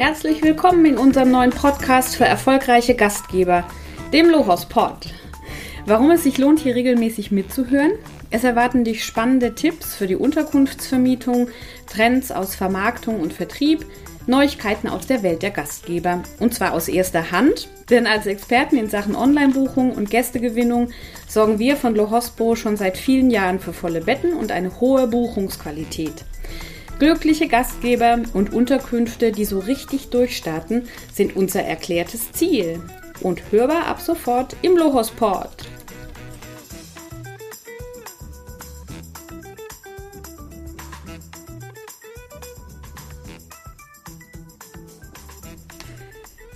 Herzlich willkommen in unserem neuen Podcast für erfolgreiche Gastgeber, dem Lohos Pod. Warum es sich lohnt, hier regelmäßig mitzuhören? Es erwarten dich spannende Tipps für die Unterkunftsvermietung, Trends aus Vermarktung und Vertrieb, Neuigkeiten aus der Welt der Gastgeber. Und zwar aus erster Hand, denn als Experten in Sachen Online-Buchung und Gästegewinnung sorgen wir von Lohospo schon seit vielen Jahren für volle Betten und eine hohe Buchungsqualität. Glückliche Gastgeber und Unterkünfte, die so richtig durchstarten, sind unser erklärtes Ziel. Und hörbar ab sofort im Lohosport.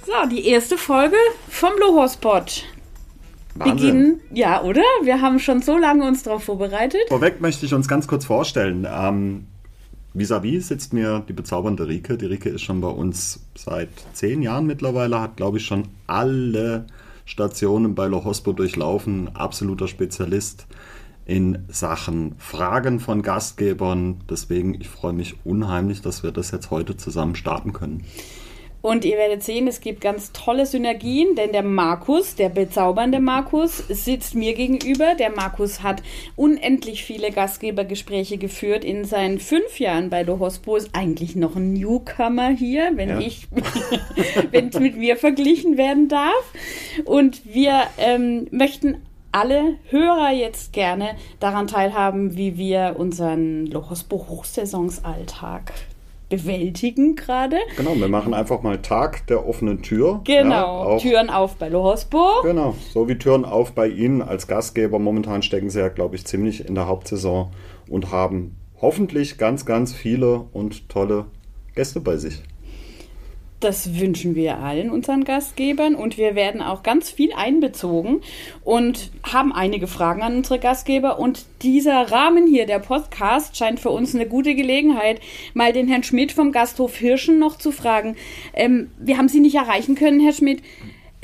So, die erste Folge vom Lohospot. Beginnen, ja, oder? Wir haben schon so lange uns darauf vorbereitet. Vorweg möchte ich uns ganz kurz vorstellen. Ähm, Vis-à-vis sitzt mir die bezaubernde Rike. Die Rike ist schon bei uns seit zehn Jahren mittlerweile, hat, glaube ich, schon alle Stationen bei Lohospo durchlaufen. Absoluter Spezialist in Sachen Fragen von Gastgebern. Deswegen, ich freue mich unheimlich, dass wir das jetzt heute zusammen starten können. Und ihr werdet sehen, es gibt ganz tolle Synergien, denn der Markus, der bezaubernde Markus, sitzt mir gegenüber. Der Markus hat unendlich viele Gastgebergespräche geführt in seinen fünf Jahren bei Lohospo. Ist eigentlich noch ein Newcomer hier, wenn ja. ich, wenn es mit mir verglichen werden darf. Und wir ähm, möchten alle Hörer jetzt gerne daran teilhaben, wie wir unseren Lohospo Hochsaisonsalltag bewältigen gerade. Genau, wir machen einfach mal Tag der offenen Tür. Genau, ja, Türen auf bei Lohosburg. Genau, so wie Türen auf bei Ihnen als Gastgeber. Momentan stecken Sie ja, glaube ich, ziemlich in der Hauptsaison und haben hoffentlich ganz, ganz viele und tolle Gäste bei sich. Das wünschen wir allen unseren Gastgebern und wir werden auch ganz viel einbezogen und haben einige Fragen an unsere Gastgeber. Und dieser Rahmen hier, der Podcast, scheint für uns eine gute Gelegenheit, mal den Herrn Schmidt vom Gasthof Hirschen noch zu fragen. Ähm, wir haben Sie nicht erreichen können, Herr Schmidt.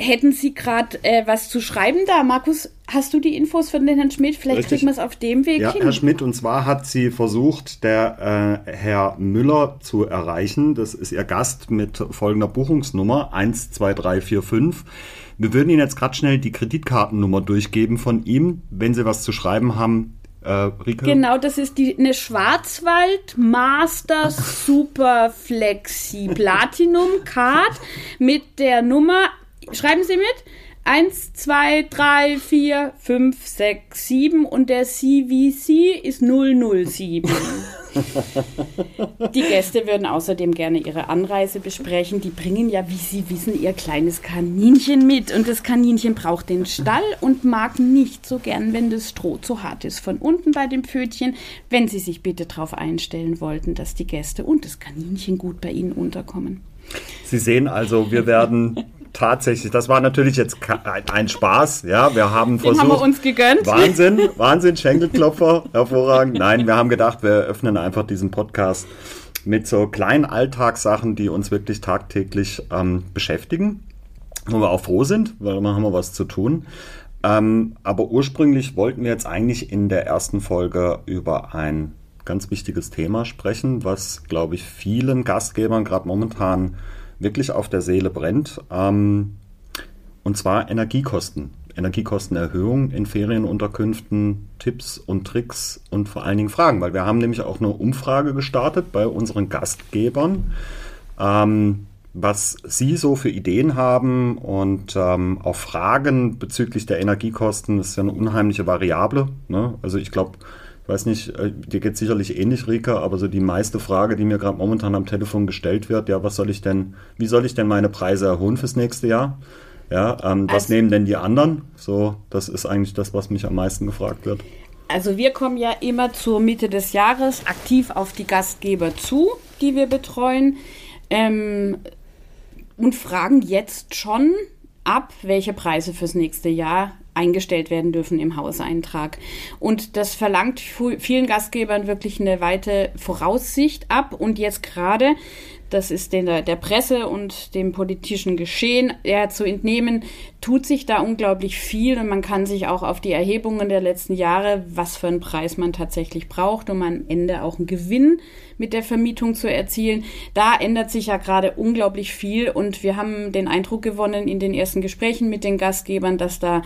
Hätten Sie gerade äh, was zu schreiben da? Markus, hast du die Infos von den Herrn Schmidt? Vielleicht Richtig. kriegen wir es auf dem Weg ja, hin. Herr Schmidt, und zwar hat sie versucht, der äh, Herr Müller zu erreichen. Das ist ihr Gast mit folgender Buchungsnummer 12345. Wir würden Ihnen jetzt gerade schnell die Kreditkartennummer durchgeben von ihm. Wenn Sie was zu schreiben haben, äh, Rike? Genau, das ist die, eine Schwarzwald Master Super Flexi Platinum Card mit der Nummer Schreiben Sie mit. 1, 2, 3, 4, 5, 6, 7 und der CVC ist 007. Die Gäste würden außerdem gerne ihre Anreise besprechen. Die bringen ja, wie Sie wissen, ihr kleines Kaninchen mit. Und das Kaninchen braucht den Stall und mag nicht so gern, wenn das Stroh zu hart ist. Von unten bei dem Pfötchen, wenn Sie sich bitte darauf einstellen wollten, dass die Gäste und das Kaninchen gut bei Ihnen unterkommen. Sie sehen also, wir werden tatsächlich, das war natürlich jetzt ein Spaß. Ja, wir haben Den versucht. haben wir uns gegönnt. Wahnsinn, Wahnsinn, Schenkelklopfer, hervorragend. Nein, wir haben gedacht, wir öffnen einfach diesen Podcast mit so kleinen Alltagssachen, die uns wirklich tagtäglich ähm, beschäftigen, wo wir auch froh sind, weil immer haben wir was zu tun. Ähm, aber ursprünglich wollten wir jetzt eigentlich in der ersten Folge über ein ganz wichtiges Thema sprechen, was, glaube ich, vielen Gastgebern gerade momentan wirklich auf der Seele brennt. Ähm, und zwar Energiekosten. Energiekostenerhöhung in Ferienunterkünften, Tipps und Tricks und vor allen Dingen Fragen, weil wir haben nämlich auch eine Umfrage gestartet bei unseren Gastgebern, ähm, was sie so für Ideen haben und ähm, auch Fragen bezüglich der Energiekosten. Das ist ja eine unheimliche Variable. Ne? Also ich glaube, weiß nicht, äh, dir geht sicherlich ähnlich, Rika, aber so die meiste Frage, die mir gerade momentan am Telefon gestellt wird, ja, was soll ich denn, wie soll ich denn meine Preise erhöhen fürs nächste Jahr? Ja, ähm, was also, nehmen denn die anderen? So, das ist eigentlich das, was mich am meisten gefragt wird. Also wir kommen ja immer zur Mitte des Jahres aktiv auf die Gastgeber zu, die wir betreuen ähm, und fragen jetzt schon ab, welche Preise fürs nächste Jahr eingestellt werden dürfen im Hauseintrag. Und das verlangt vielen Gastgebern wirklich eine weite Voraussicht ab. Und jetzt gerade das ist den, der Presse und dem politischen Geschehen ja, zu entnehmen, tut sich da unglaublich viel und man kann sich auch auf die Erhebungen der letzten Jahre, was für einen Preis man tatsächlich braucht, um am Ende auch einen Gewinn mit der Vermietung zu erzielen. Da ändert sich ja gerade unglaublich viel und wir haben den Eindruck gewonnen in den ersten Gesprächen mit den Gastgebern, dass da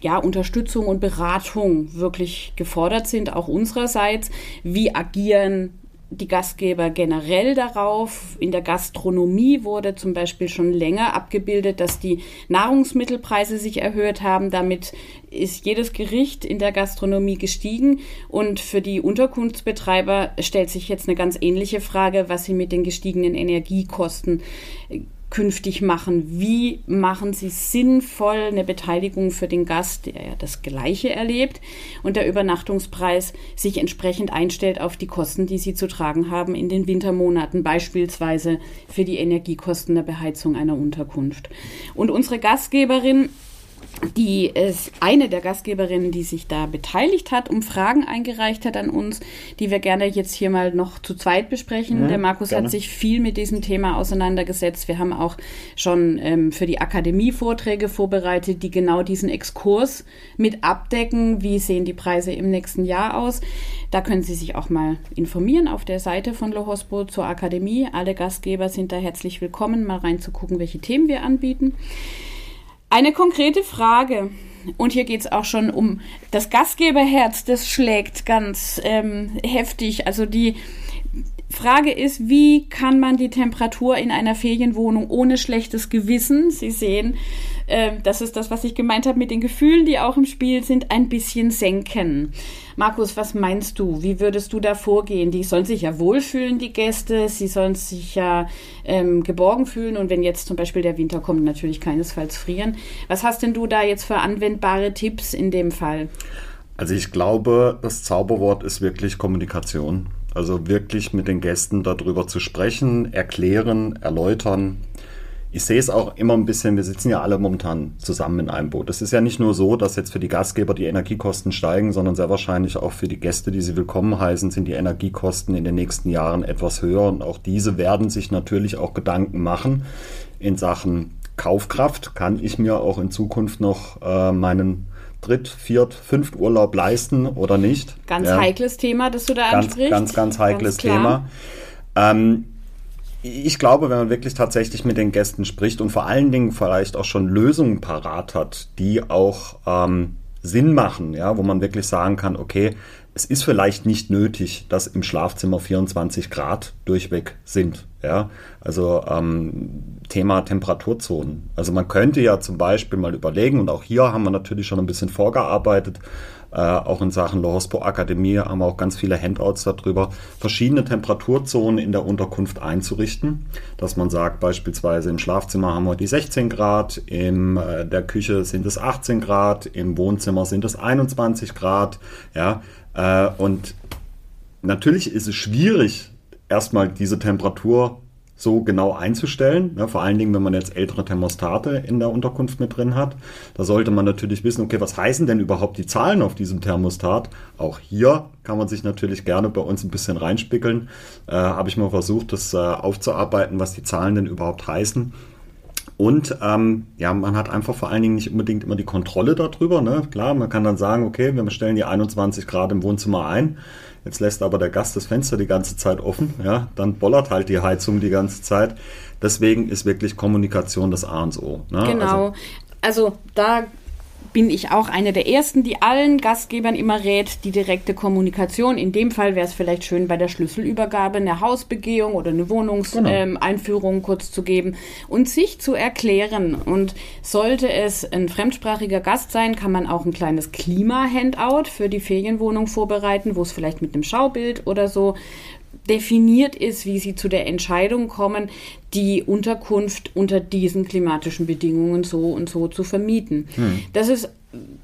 ja, Unterstützung und Beratung wirklich gefordert sind, auch unsererseits. Wie agieren die Gastgeber generell darauf. In der Gastronomie wurde zum Beispiel schon länger abgebildet, dass die Nahrungsmittelpreise sich erhöht haben. Damit ist jedes Gericht in der Gastronomie gestiegen. Und für die Unterkunftsbetreiber stellt sich jetzt eine ganz ähnliche Frage, was sie mit den gestiegenen Energiekosten künftig machen? Wie machen Sie sinnvoll eine Beteiligung für den Gast, der ja das Gleiche erlebt und der Übernachtungspreis sich entsprechend einstellt auf die Kosten, die Sie zu tragen haben in den Wintermonaten, beispielsweise für die Energiekosten der Beheizung einer Unterkunft? Und unsere Gastgeberin die ist eine der Gastgeberinnen, die sich da beteiligt hat, um Fragen eingereicht hat an uns, die wir gerne jetzt hier mal noch zu zweit besprechen. Ja, der Markus gerne. hat sich viel mit diesem Thema auseinandergesetzt. Wir haben auch schon ähm, für die Akademie Vorträge vorbereitet, die genau diesen Exkurs mit abdecken. Wie sehen die Preise im nächsten Jahr aus? Da können Sie sich auch mal informieren auf der Seite von Lohospo zur Akademie. Alle Gastgeber sind da herzlich willkommen, mal reinzugucken, welche Themen wir anbieten. Eine konkrete Frage. Und hier geht es auch schon um das Gastgeberherz, das schlägt ganz ähm, heftig. Also die Frage ist, wie kann man die Temperatur in einer Ferienwohnung ohne schlechtes Gewissen, Sie sehen, äh, das ist das, was ich gemeint habe mit den Gefühlen, die auch im Spiel sind, ein bisschen senken. Markus, was meinst du? Wie würdest du da vorgehen? Die sollen sich ja wohlfühlen, die Gäste. Sie sollen sich ja ähm, geborgen fühlen und wenn jetzt zum Beispiel der Winter kommt, natürlich keinesfalls frieren. Was hast denn du da jetzt für anwendbare Tipps in dem Fall? Also ich glaube, das Zauberwort ist wirklich Kommunikation. Also wirklich mit den Gästen darüber zu sprechen, erklären, erläutern ich sehe es auch immer ein bisschen, wir sitzen ja alle momentan zusammen in einem Boot. Es ist ja nicht nur so, dass jetzt für die Gastgeber die Energiekosten steigen, sondern sehr wahrscheinlich auch für die Gäste, die sie willkommen heißen, sind die Energiekosten in den nächsten Jahren etwas höher. Und auch diese werden sich natürlich auch Gedanken machen in Sachen Kaufkraft. Kann ich mir auch in Zukunft noch äh, meinen Dritt-, Viert-, Fünft Urlaub leisten oder nicht? Ganz ja. heikles Thema, das du da ganz, ansprichst. Ganz, ganz heikles ganz Thema. Ähm, ich glaube, wenn man wirklich tatsächlich mit den Gästen spricht und vor allen Dingen vielleicht auch schon Lösungen parat hat, die auch ähm, Sinn machen, ja, wo man wirklich sagen kann, okay, es ist vielleicht nicht nötig, dass im Schlafzimmer 24 Grad durchweg sind. Ja, also ähm, Thema Temperaturzonen. Also man könnte ja zum Beispiel mal überlegen, und auch hier haben wir natürlich schon ein bisschen vorgearbeitet, äh, auch in Sachen Lohospo Akademie haben wir auch ganz viele Handouts darüber, verschiedene Temperaturzonen in der Unterkunft einzurichten. Dass man sagt, beispielsweise im Schlafzimmer haben wir die 16 Grad, in äh, der Küche sind es 18 Grad, im Wohnzimmer sind es 21 Grad. Ja, äh, und natürlich ist es schwierig, erstmal diese Temperatur so genau einzustellen. Ja, vor allen Dingen, wenn man jetzt ältere Thermostate in der Unterkunft mit drin hat. Da sollte man natürlich wissen, okay, was heißen denn überhaupt die Zahlen auf diesem Thermostat? Auch hier kann man sich natürlich gerne bei uns ein bisschen reinspickeln. Äh, Habe ich mal versucht, das äh, aufzuarbeiten, was die Zahlen denn überhaupt heißen. Und ähm, ja, man hat einfach vor allen Dingen nicht unbedingt immer die Kontrolle darüber. Ne? Klar, man kann dann sagen, okay, wir stellen die 21 Grad im Wohnzimmer ein. Jetzt lässt aber der Gast das Fenster die ganze Zeit offen, ja, dann bollert halt die Heizung die ganze Zeit. Deswegen ist wirklich Kommunikation das A und O. Ne? Genau. Also, also da bin ich auch eine der ersten, die allen Gastgebern immer rät, die direkte Kommunikation. In dem Fall wäre es vielleicht schön, bei der Schlüsselübergabe eine Hausbegehung oder eine Wohnungseinführung genau. ähm, kurz zu geben und sich zu erklären. Und sollte es ein fremdsprachiger Gast sein, kann man auch ein kleines Klima-Handout für die Ferienwohnung vorbereiten, wo es vielleicht mit einem Schaubild oder so definiert ist, wie sie zu der Entscheidung kommen, die Unterkunft unter diesen klimatischen Bedingungen so und so zu vermieten. Hm. Das ist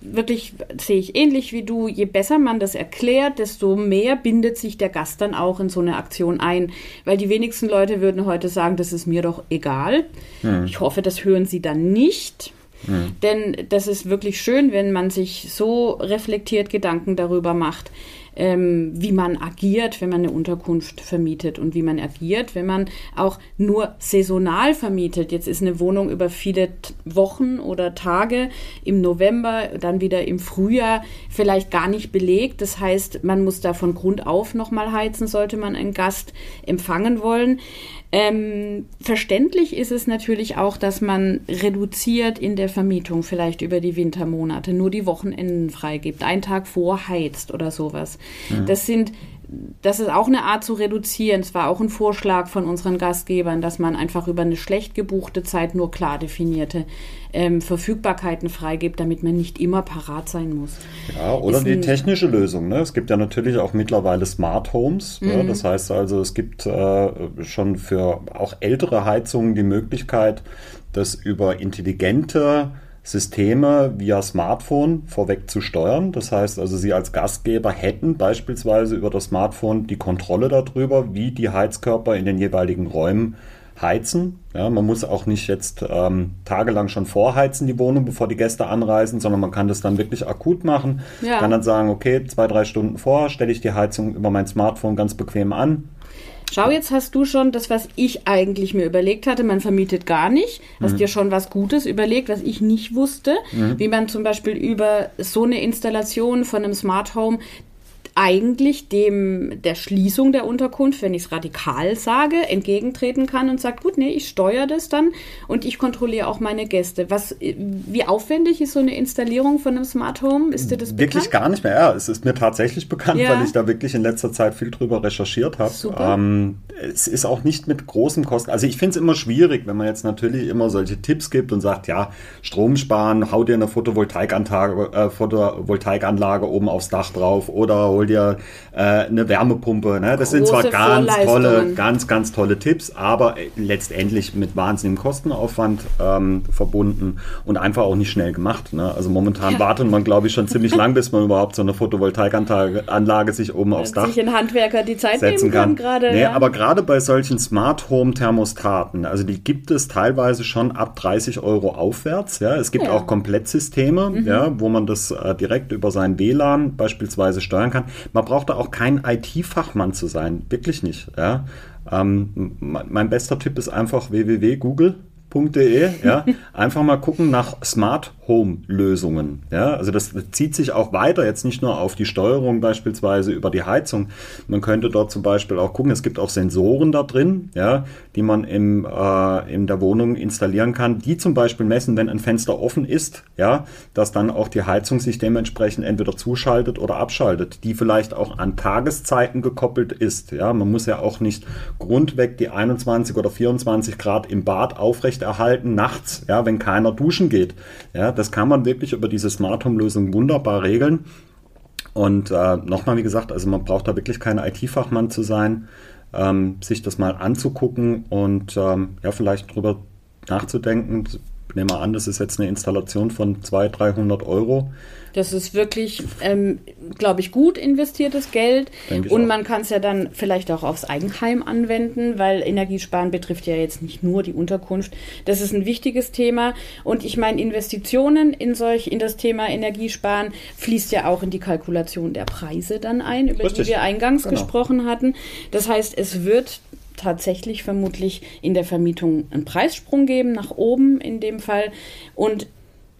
wirklich, sehe ich ähnlich wie du, je besser man das erklärt, desto mehr bindet sich der Gast dann auch in so eine Aktion ein. Weil die wenigsten Leute würden heute sagen, das ist mir doch egal. Hm. Ich hoffe, das hören sie dann nicht. Hm. Denn das ist wirklich schön, wenn man sich so reflektiert Gedanken darüber macht, ähm, wie man agiert, wenn man eine Unterkunft vermietet und wie man agiert, wenn man auch nur saisonal vermietet. Jetzt ist eine Wohnung über viele Wochen oder Tage im November, dann wieder im Frühjahr vielleicht gar nicht belegt. Das heißt, man muss da von Grund auf nochmal heizen, sollte man einen Gast empfangen wollen. Ähm, verständlich ist es natürlich auch, dass man reduziert in der Vermietung, vielleicht über die Wintermonate, nur die Wochenenden freigibt, einen Tag vorheizt oder sowas. Mhm. Das sind das ist auch eine Art zu reduzieren. Es war auch ein Vorschlag von unseren Gastgebern, dass man einfach über eine schlecht gebuchte Zeit nur klar definierte ähm, Verfügbarkeiten freigibt, damit man nicht immer parat sein muss. Ja, oder ist die technische Lösung. Ne? Es gibt ja natürlich auch mittlerweile Smart Homes. Mhm. Ne? Das heißt also, es gibt äh, schon für auch ältere Heizungen die Möglichkeit, das über intelligente Systeme via Smartphone vorweg zu steuern. Das heißt also, Sie als Gastgeber hätten beispielsweise über das Smartphone die Kontrolle darüber, wie die Heizkörper in den jeweiligen Räumen heizen. Ja, man muss auch nicht jetzt ähm, tagelang schon vorheizen, die Wohnung, bevor die Gäste anreisen, sondern man kann das dann wirklich akut machen. Ja. Kann dann sagen, okay, zwei, drei Stunden vor stelle ich die Heizung über mein Smartphone ganz bequem an. Schau, jetzt hast du schon das, was ich eigentlich mir überlegt hatte, man vermietet gar nicht. Hast mhm. dir schon was Gutes überlegt, was ich nicht wusste, mhm. wie man zum Beispiel über so eine Installation von einem Smart Home eigentlich dem der Schließung der Unterkunft, wenn ich es radikal sage, entgegentreten kann und sagt, gut, nee, ich steuere das dann und ich kontrolliere auch meine Gäste. Was, wie aufwendig ist so eine Installierung von einem Smart Home? Ist dir das Wirklich gar nicht mehr. Ja, es ist mir tatsächlich bekannt, ja. weil ich da wirklich in letzter Zeit viel drüber recherchiert habe. Ähm, es ist auch nicht mit großen Kosten. Also ich finde es immer schwierig, wenn man jetzt natürlich immer solche Tipps gibt und sagt, ja, Strom sparen, hau dir eine Photovoltaikanlage, äh, Photovoltaikanlage oben aufs Dach drauf oder hol dir äh, eine Wärmepumpe. Ne? Das Große sind zwar ganz tolle, ganz, ganz tolle Tipps, aber letztendlich mit wahnsinnigem Kostenaufwand ähm, verbunden und einfach auch nicht schnell gemacht. Ne? Also momentan ja. wartet man, glaube ich, schon ziemlich lang, bis man überhaupt so eine Photovoltaikanlage sich oben aufs Dach sich ein Handwerker die Zeit setzen kann. Gerade, nee, ja. aber gerade bei solchen Smart Home Thermostaten, also die gibt es teilweise schon ab 30 Euro aufwärts. Ja, es gibt ja. auch Komplettsysteme, mhm. ja, wo man das äh, direkt über sein WLAN beispielsweise steuern kann. Man braucht da auch kein IT-Fachmann zu sein, wirklich nicht. Ja. Ähm, mein bester Tipp ist einfach www.google.de. Ja. Einfach mal gucken nach Smart Home-Lösungen. Ja, also das zieht sich auch weiter, jetzt nicht nur auf die Steuerung beispielsweise über die Heizung. Man könnte dort zum Beispiel auch gucken, es gibt auch Sensoren da drin, ja, die man im, äh, in der Wohnung installieren kann, die zum Beispiel messen, wenn ein Fenster offen ist, ja, dass dann auch die Heizung sich dementsprechend entweder zuschaltet oder abschaltet, die vielleicht auch an Tageszeiten gekoppelt ist. Ja, man muss ja auch nicht grundweg die 21 oder 24 Grad im Bad aufrechterhalten nachts, ja, wenn keiner duschen geht. Ja, das kann man wirklich über diese Smart Home Lösung wunderbar regeln. Und äh, nochmal, wie gesagt, also man braucht da wirklich kein IT-Fachmann zu sein, ähm, sich das mal anzugucken und ähm, ja, vielleicht drüber nachzudenken. Nehme an, das ist jetzt eine Installation von 200, 300 Euro. Das ist wirklich, ähm, glaube ich, gut investiertes Geld. Und man kann es ja dann vielleicht auch aufs Eigenheim anwenden, weil Energiesparen betrifft ja jetzt nicht nur die Unterkunft. Das ist ein wichtiges Thema. Und ich meine, Investitionen in solch, in das Thema Energiesparen fließt ja auch in die Kalkulation der Preise dann ein, über Richtig. die wir eingangs genau. gesprochen hatten. Das heißt, es wird tatsächlich vermutlich in der Vermietung einen Preissprung geben, nach oben in dem Fall. Und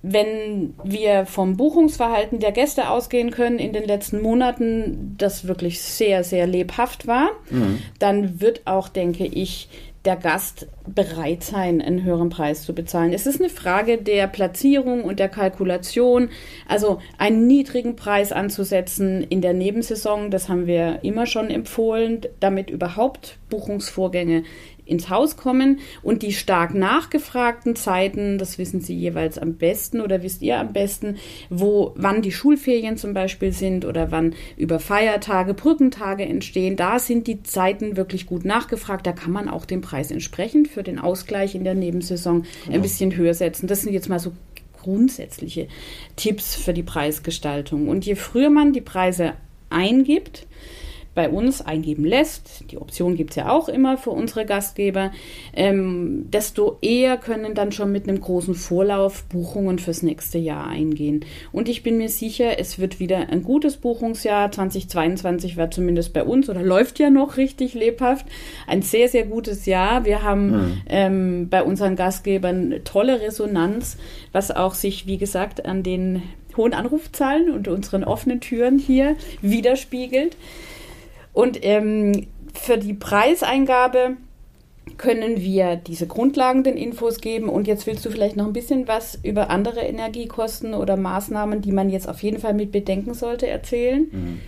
wenn wir vom Buchungsverhalten der Gäste ausgehen können in den letzten Monaten, das wirklich sehr, sehr lebhaft war, mhm. dann wird auch, denke ich, der Gast bereit sein, einen höheren Preis zu bezahlen. Es ist eine Frage der Platzierung und der Kalkulation. Also einen niedrigen Preis anzusetzen in der Nebensaison, das haben wir immer schon empfohlen, damit überhaupt Buchungsvorgänge ins Haus kommen und die stark nachgefragten Zeiten, das wissen Sie jeweils am besten oder wisst ihr am besten, wo, wann die Schulferien zum Beispiel sind oder wann über Feiertage, Brückentage entstehen, da sind die Zeiten wirklich gut nachgefragt. Da kann man auch den Preis entsprechend für den Ausgleich in der Nebensaison ein bisschen höher setzen. Das sind jetzt mal so grundsätzliche Tipps für die Preisgestaltung. Und je früher man die Preise eingibt, bei uns eingeben lässt, die Option gibt es ja auch immer für unsere Gastgeber, ähm, desto eher können dann schon mit einem großen Vorlauf Buchungen fürs nächste Jahr eingehen. Und ich bin mir sicher, es wird wieder ein gutes Buchungsjahr. 2022 war zumindest bei uns oder läuft ja noch richtig lebhaft. Ein sehr, sehr gutes Jahr. Wir haben mhm. ähm, bei unseren Gastgebern tolle Resonanz, was auch sich, wie gesagt, an den hohen Anrufzahlen und unseren offenen Türen hier widerspiegelt. Und ähm, für die Preiseingabe können wir diese grundlegenden Infos geben. Und jetzt willst du vielleicht noch ein bisschen was über andere Energiekosten oder Maßnahmen, die man jetzt auf jeden Fall mit bedenken sollte, erzählen. Mhm.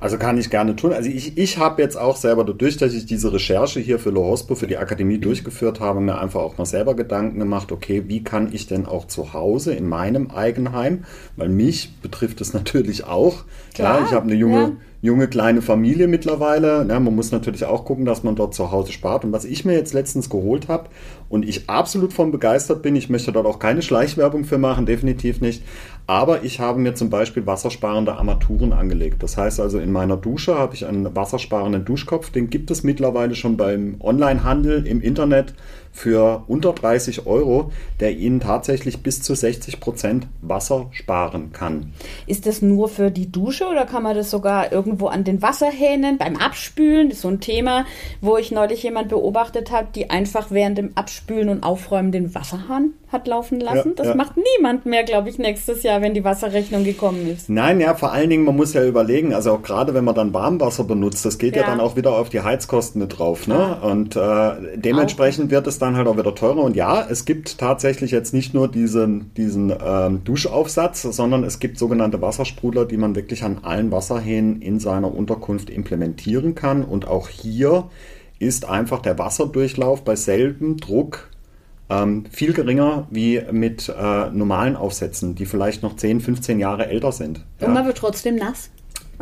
Also kann ich gerne tun. Also ich, ich habe jetzt auch selber dadurch, dass ich diese Recherche hier für Lohospo, für die Akademie durchgeführt habe, mir einfach auch mal selber Gedanken gemacht, okay, wie kann ich denn auch zu Hause in meinem Eigenheim, weil mich betrifft es natürlich auch. Klar, ja, ich habe eine junge, ja. Junge kleine Familie mittlerweile. Ja, man muss natürlich auch gucken, dass man dort zu Hause spart. Und was ich mir jetzt letztens geholt habe und ich absolut von begeistert bin, ich möchte dort auch keine Schleichwerbung für machen, definitiv nicht. Aber ich habe mir zum Beispiel wassersparende Armaturen angelegt. Das heißt also, in meiner Dusche habe ich einen wassersparenden Duschkopf. Den gibt es mittlerweile schon beim Onlinehandel im Internet für unter 30 Euro, der Ihnen tatsächlich bis zu 60 Prozent Wasser sparen kann. Ist das nur für die Dusche oder kann man das sogar irgendwo an den Wasserhähnen beim Abspülen? Das ist so ein Thema, wo ich neulich jemand beobachtet habe, die einfach während dem Abspülen und Aufräumen den Wasserhahn hat laufen lassen. Ja, das ja. macht niemand mehr, glaube ich, nächstes Jahr, wenn die Wasserrechnung gekommen ist. Nein, ja, vor allen Dingen, man muss ja überlegen, also auch gerade wenn man dann Warmwasser benutzt, das geht ja, ja dann auch wieder auf die Heizkosten mit drauf. Ne? Und äh, dementsprechend wird es dann halt auch wieder teurer. Und ja, es gibt tatsächlich jetzt nicht nur diesen, diesen ähm, Duschaufsatz, sondern es gibt sogenannte Wassersprudler, die man wirklich an allen Wasserhähnen in seiner Unterkunft implementieren kann. Und auch hier ist einfach der Wasserdurchlauf bei selbem Druck ähm, viel geringer wie mit äh, normalen Aufsätzen, die vielleicht noch 10, 15 Jahre älter sind. Und man wird trotzdem nass.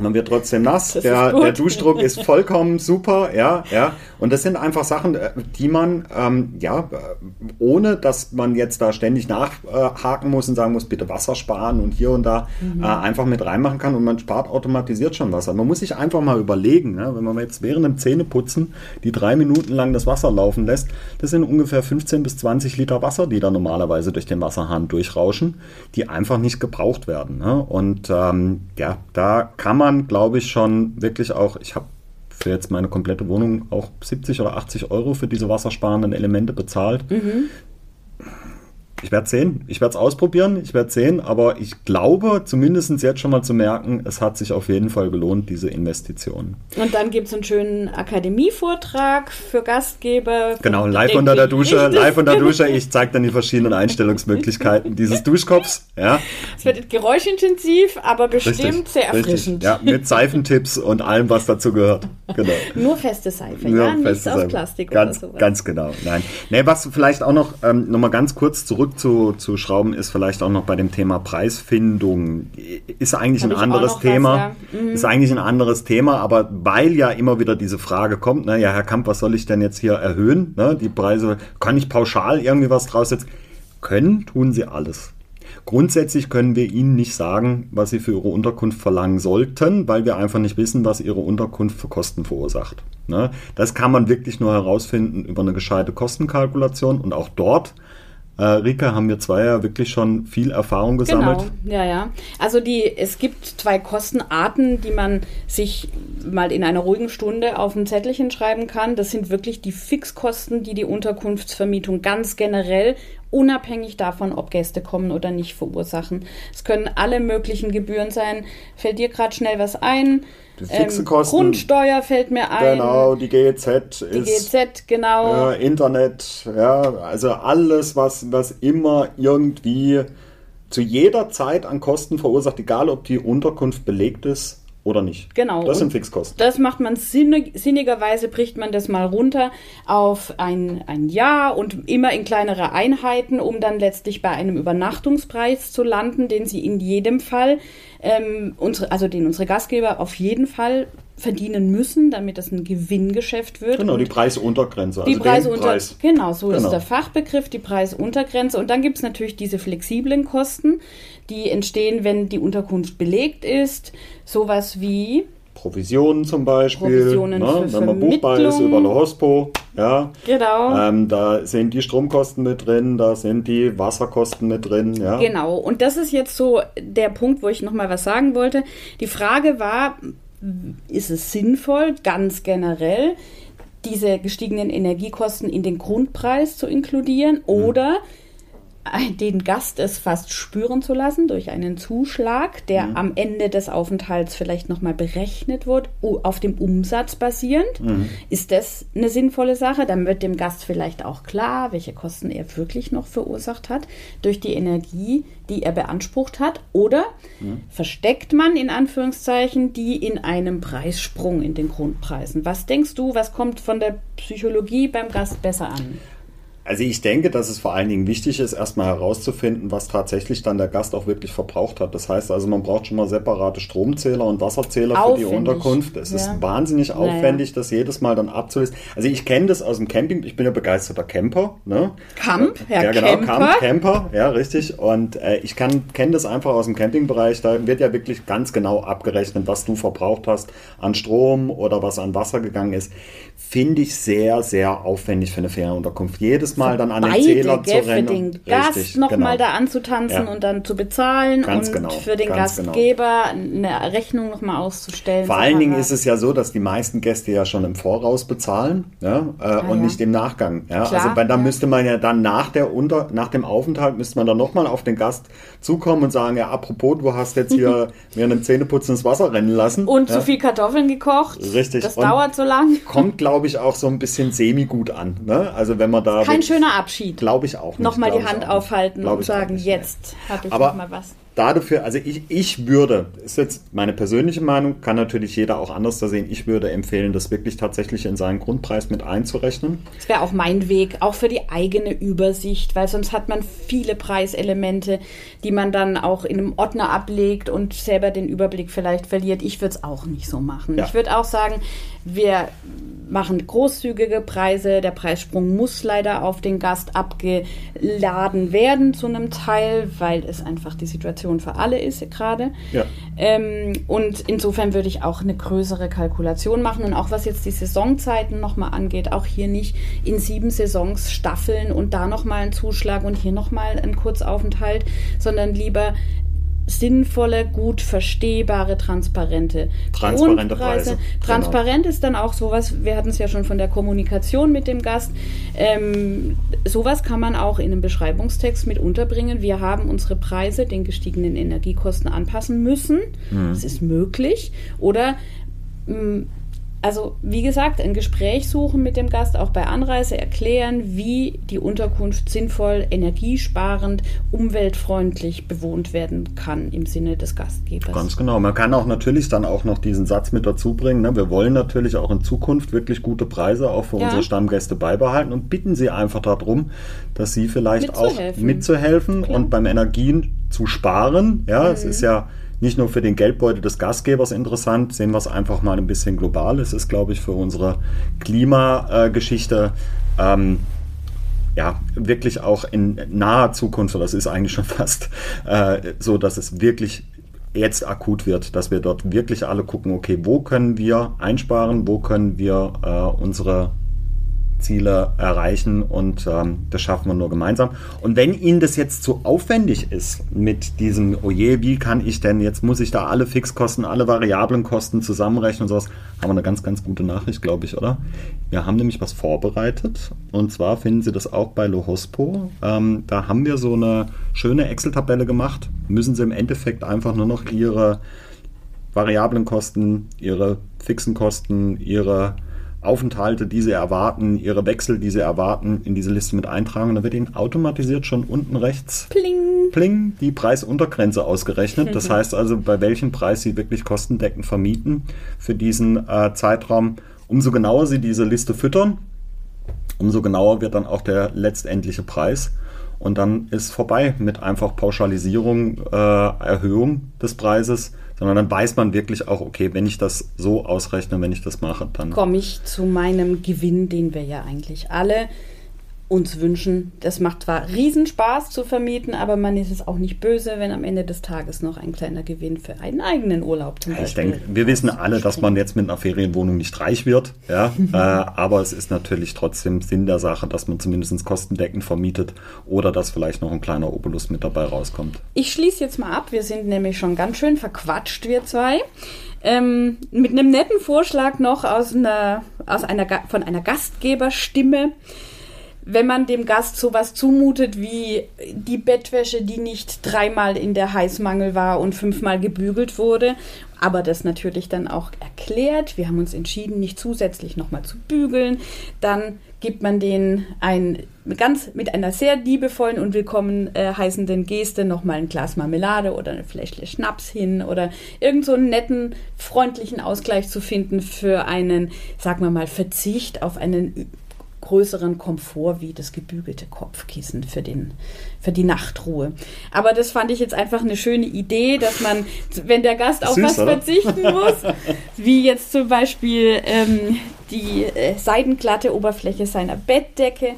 Man wird trotzdem nass. Der, der, Duschdruck ist vollkommen super, ja, ja. Und das sind einfach Sachen, äh, die man, ähm, ja, ohne dass man jetzt da ständig nachhaken muss und sagen muss, bitte Wasser sparen und hier und da mhm. äh, einfach mit reinmachen kann und man spart automatisiert schon Wasser. Man muss sich einfach mal überlegen, ne, wenn man jetzt während dem Zähneputzen die drei Minuten lang das Wasser laufen lässt, das sind ungefähr 15 bis 20 Liter Wasser, die da normalerweise durch den Wasserhahn durchrauschen, die einfach nicht gebraucht werden. Ne? Und ähm, ja, da kann man man, glaube ich, schon wirklich auch, ich habe für jetzt meine komplette Wohnung auch 70 oder 80 Euro für diese wassersparenden Elemente bezahlt. Mhm. Ich werde sehen. Ich werde es ausprobieren. Ich werde sehen. Aber ich glaube, zumindest jetzt schon mal zu merken, es hat sich auf jeden Fall gelohnt, diese Investition. Und dann gibt es einen schönen Akademievortrag für Gastgeber. Genau, live unter der Dusche. Live unter der Dusche. Ich zeige dann die verschiedenen Einstellungsmöglichkeiten dieses Duschkopfs. Ja. Es wird geräuschintensiv, aber bestimmt richtig, sehr erfrischend. Richtig. Ja, mit Seifentipps und allem, was dazu gehört. Genau. Nur feste Seife, Nur ja, feste nichts Seife. aus Plastik ganz, oder sowas. Ganz genau. Nein. Nee, was vielleicht auch noch, ähm, noch mal ganz kurz zurück zurückzuschrauben ist vielleicht auch noch bei dem Thema Preisfindung. Ist eigentlich Hab ein anderes Thema. Was, ja. mhm. Ist eigentlich ein anderes Thema, aber weil ja immer wieder diese Frage kommt, ne, ja, Herr Kamp, was soll ich denn jetzt hier erhöhen? Ne, die Preise, kann ich pauschal irgendwie was draus setzen? Können, tun sie alles. Grundsätzlich können wir Ihnen nicht sagen, was Sie für Ihre Unterkunft verlangen sollten, weil wir einfach nicht wissen, was Ihre Unterkunft für Kosten verursacht. Ne? Das kann man wirklich nur herausfinden über eine gescheite Kostenkalkulation und auch dort äh, Rika, haben wir zwei ja wirklich schon viel Erfahrung gesammelt. Genau, ja, ja. Also die, es gibt zwei Kostenarten, die man sich mal in einer ruhigen Stunde auf ein Zettelchen schreiben kann. Das sind wirklich die Fixkosten, die die Unterkunftsvermietung ganz generell unabhängig davon, ob Gäste kommen oder nicht, verursachen. Es können alle möglichen Gebühren sein. Fällt dir gerade schnell was ein? Die fixe ähm, Kosten. Grundsteuer fällt mir ein. Genau, die GEZ die ist. GEZ, genau. Äh, Internet, ja, also alles, was, was immer irgendwie zu jeder Zeit an Kosten verursacht, egal ob die Unterkunft belegt ist oder nicht. Genau. Das sind Fixkosten. Das macht man sinnig, sinnigerweise, bricht man das mal runter auf ein, ein Jahr und immer in kleinere Einheiten, um dann letztlich bei einem Übernachtungspreis zu landen, den sie in jedem Fall, ähm, unsere, also den unsere Gastgeber auf jeden Fall verdienen müssen, damit das ein Gewinngeschäft wird. Genau, die Preisuntergrenze. Also die Preisunter Preis. Genau, so genau. ist der Fachbegriff, die Preisuntergrenze. Und dann gibt es natürlich diese flexiblen Kosten, die entstehen, wenn die Unterkunft belegt ist. Sowas wie Provisionen zum Beispiel, Provisionen ne? wenn man buchbar ist über eine Hospo, ja. Genau. Ähm, da sind die Stromkosten mit drin, da sind die Wasserkosten mit drin, ja. Genau, und das ist jetzt so der Punkt, wo ich nochmal was sagen wollte. Die Frage war, ist es sinnvoll, ganz generell, diese gestiegenen Energiekosten in den Grundpreis zu inkludieren oder äh, den Gast es fast spüren zu lassen durch einen Zuschlag, der Mhm. am Ende des Aufenthalts vielleicht nochmal berechnet wird, auf dem Umsatz basierend. Mhm. Ist das eine sinnvolle Sache? Dann wird dem Gast vielleicht auch klar, welche Kosten er wirklich noch verursacht hat durch die Energie, die er beansprucht hat. Oder Mhm. versteckt man in Anführungszeichen die in einem Preissprung in den Grundpreisen? Was denkst du, was kommt von der Psychologie beim Gast besser an? Also ich denke, dass es vor allen Dingen wichtig ist, erstmal herauszufinden, was tatsächlich dann der Gast auch wirklich verbraucht hat. Das heißt also, man braucht schon mal separate Stromzähler und Wasserzähler für die Aufwendig. Unterkunft. Es ist Ja. wahnsinnig Naja. aufwendig, das jedes Mal dann abzulisten. Also ich kenne das aus dem Camping. Ich bin ja begeisterter Camper. Ne? Camp, Herr ja, genau, Camper. Camp, Camper, ja, richtig. Und äh, ich kenne das einfach aus dem Campingbereich. Da wird ja wirklich ganz genau abgerechnet, was du verbraucht hast an Strom oder was an Wasser gegangen ist. Finde ich sehr, sehr aufwendig für eine Ferienunterkunft. Jedes Mal dann an den Beide, Zähler gell, zu rennen. für den Gast nochmal genau. da anzutanzen Ja. und dann zu bezahlen Ganz und genau, für den genau. Gastgeber eine Rechnung nochmal auszustellen. Vor allen Dingen ist es ja so, dass die meisten Gäste ja schon im Voraus bezahlen ja, äh, und Ah, ja. nicht im Nachgang. Ja. Klar, also bei, da ja. müsste man ja dann nach, der Unter, nach dem Aufenthalt müsste man dann nochmal auf den Gast zukommen und sagen, ja, apropos, du hast jetzt hier mir einen Zähneputzen ins Wasser rennen lassen. Und zu viel Kartoffeln gekocht. Richtig. Das Und dauert so lang. Kommt, glaube ich, auch so ein bisschen semi-gut an. Ne? Also wenn man da... Kein schöner Abschied. Glaube ich auch nicht. Nochmal die Hand aufhalten und sagen, jetzt habe ich Aber- nochmal was. Dafür, also ich, ich würde, ist jetzt meine persönliche Meinung, kann natürlich jeder auch anders da sehen, ich würde empfehlen, das wirklich tatsächlich in seinen Grundpreis mit einzurechnen. Das wäre auch mein Weg, auch für die eigene Übersicht, weil sonst hat man viele Preiselemente, die man dann auch in einem Ordner ablegt und selber den Überblick vielleicht verliert. Ich würde es auch nicht so machen. Ja. Ich würde auch sagen, wir machen großzügige Preise. Der Preissprung muss leider auf den Gast abgeladen werden zu einem Teil, weil es einfach die Situation für alle ist gerade. Ja. Ähm, und insofern würde ich auch eine größere Kalkulation machen. Und auch was jetzt die Saisonzeiten nochmal angeht, auch hier nicht in sieben Saisons staffeln und da nochmal einen Zuschlag und hier nochmal einen Kurzaufenthalt, sondern lieber sinnvolle, gut verstehbare, transparente Transparente Grundpreise. Preise, genau. Transparent ist dann auch sowas, wir hatten es ja schon von der Kommunikation mit dem Gast, ähm, sowas kann man auch in einem Beschreibungstext mit unterbringen. Wir haben unsere Preise den gestiegenen Energiekosten anpassen müssen. Mhm. Das ist möglich. Oder mh, also wie gesagt, ein Gespräch suchen mit dem Gast, auch bei Anreise erklären, wie die Unterkunft sinnvoll, energiesparend, umweltfreundlich bewohnt werden kann im Sinne des Gastgebers. Ganz genau. Man kann auch natürlich dann auch noch diesen Satz mit dazu bringen. Ne? Wir wollen natürlich auch in Zukunft wirklich gute Preise auch für Ja. unsere Stammgäste beibehalten und bitten sie einfach darum, dass sie vielleicht auch Mitzuhelfen. mitzuhelfen Klar. und beim Energien zu sparen. Ja, es ist ja nicht nur für den Geldbeutel des Gastgebers interessant, sehen wir es einfach mal ein bisschen global. Es ist, glaube ich, für unsere Klimageschichte ähm, ja, wirklich auch in naher Zukunft, oder das ist eigentlich schon fast äh, so, dass es wirklich jetzt akut wird, dass wir dort wirklich alle gucken, okay, wo können wir einsparen, wo können wir äh, unsere Ziele erreichen und ähm, das schaffen wir nur gemeinsam. Und wenn Ihnen das jetzt zu aufwendig ist mit diesem, oh je, wie kann ich denn, jetzt muss ich da alle Fixkosten, alle variablen Kosten zusammenrechnen und sowas, haben wir eine ganz, ganz gute Nachricht, glaube ich, oder? Wir haben nämlich was vorbereitet und zwar finden Sie das auch bei Lohospo. Ähm, da haben wir so eine schöne Excel-Tabelle gemacht, müssen Sie im Endeffekt einfach nur noch Ihre variablen Kosten, Ihre fixen Kosten, Ihre Aufenthalte, die sie erwarten, ihre Wechsel, die sie erwarten, in diese Liste mit eintragen. Und dann wird ihnen automatisiert schon unten rechts Pling! pling die Preisuntergrenze ausgerechnet. Das heißt also, bei welchem Preis sie wirklich kostendeckend vermieten für diesen äh, Zeitraum. Umso genauer sie diese Liste füttern, umso genauer wird dann auch der letztendliche Preis. Und dann ist vorbei mit einfach Pauschalisierung, äh, Erhöhung des Preises, sondern dann weiß man wirklich auch, okay, wenn ich das so ausrechne, wenn ich das mache, dann komme ich zu meinem Gewinn, den wir ja eigentlich alle uns wünschen. Das macht zwar Riesenspaß zu vermieten, aber man ist es auch nicht böse, wenn am Ende des Tages noch ein kleiner Gewinn für einen eigenen Urlaub zum Ich Beispiel. denke, wir wissen alle, dass man jetzt mit einer Ferienwohnung nicht reich wird, ja. äh, aber es ist natürlich trotzdem Sinn der Sache, dass man zumindest kostendeckend vermietet oder dass vielleicht noch ein kleiner Obolus mit dabei rauskommt. Ich schließe jetzt mal ab. Wir sind nämlich schon ganz schön verquatscht, wir zwei. Ähm, mit einem netten Vorschlag noch aus einer, aus einer, von einer Gastgeberstimme. Wenn man dem Gast sowas zumutet wie die Bettwäsche, die nicht dreimal in der Heißmangel war und fünfmal gebügelt wurde, aber das natürlich dann auch erklärt. Wir haben uns entschieden, nicht zusätzlich nochmal zu bügeln. Dann gibt man denen ein ganz mit einer sehr liebevollen und willkommen äh, heißenden Geste nochmal ein Glas Marmelade oder eine Fläschle Schnaps hin oder irgend so einen netten, freundlichen Ausgleich zu finden für einen, sagen wir mal, Verzicht auf einen größeren Komfort wie das gebügelte Kopfkissen für, den, für die Nachtruhe. Aber das fand ich jetzt einfach eine schöne Idee, dass man, wenn der Gast auf Süß, was oder? verzichten muss, wie jetzt zum Beispiel ähm, die äh, seidenglatte Oberfläche seiner Bettdecke,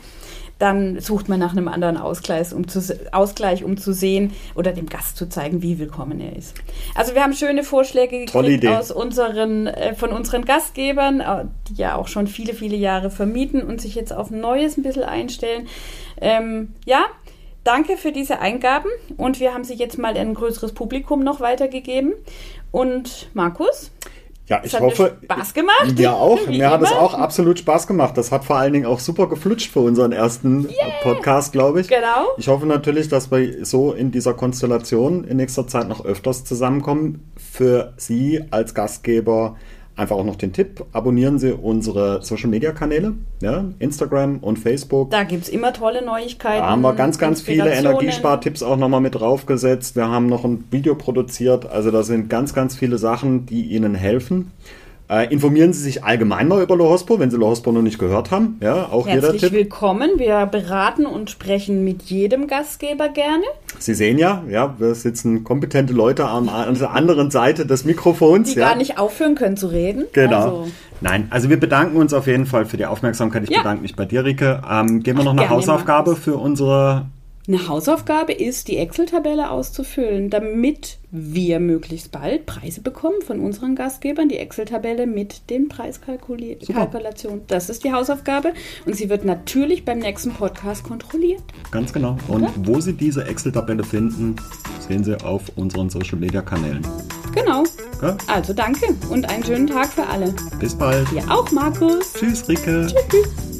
dann sucht man nach einem anderen Ausgleich um, zu, Ausgleich, um zu sehen oder dem Gast zu zeigen, wie willkommen er ist. Also wir haben schöne Vorschläge gekriegt aus unseren, äh, von unseren Gastgebern, äh, die ja auch schon viele, viele Jahre vermieten und sich jetzt auf Neues ein bisschen einstellen. Ähm, ja, danke für diese Eingaben und wir haben sie jetzt mal an ein größeres Publikum noch weitergegeben. Und Markus, Ja, ich hat hoffe. mir Spaß gemacht. Mir auch. Mir hat es immer. auch absolut Spaß gemacht. Das hat vor allen Dingen auch super geflutscht für unseren ersten Podcast, glaube ich. Genau. Ich hoffe natürlich, dass wir so in dieser Konstellation in nächster Zeit noch öfters zusammenkommen. Für Sie als Gastgeber einfach auch noch den Tipp. Abonnieren Sie unsere Social Media Kanäle, ja, Instagram und Facebook. Da gibt es immer tolle Neuigkeiten. Da haben wir ganz, ganz viele. Energiespartipps auch nochmal mit draufgesetzt. Wir haben noch ein Video produziert. Also da sind ganz, ganz viele Sachen, die Ihnen helfen. Äh, informieren Sie sich allgemein mal über Lohospo, wenn Sie Lohospo noch nicht gehört haben. Ja, auch Herzlich Tipp. willkommen. Wir beraten und sprechen mit jedem Gastgeber gerne. Sie sehen ja, ja, wir sitzen kompetente Leute am, an der anderen Seite des Mikrofons. die ja. gar nicht aufhören können zu reden. Genau. Also, Nein, also wir bedanken uns auf jeden Fall für die Aufmerksamkeit. Ich Ja. bedanke mich bei dir, Rike. Ähm, geben wir noch eine gerne, Hausaufgabe für unsere eine Hausaufgabe ist, die Excel-Tabelle auszufüllen, damit wir möglichst bald Preise bekommen von unseren Gastgebern. Die Excel-Tabelle mit den Preiskalkulationen. Das ist die Hausaufgabe. Und sie wird natürlich beim nächsten Podcast kontrolliert. Ganz genau. Und wo Sie diese Excel-Tabelle finden, sehen Sie auf unseren Social-Media-Kanälen. Genau. Ja? Also danke und einen schönen Tag für alle. Bis bald. Dir auch, Markus. Tschüss, Rike. Tschüss.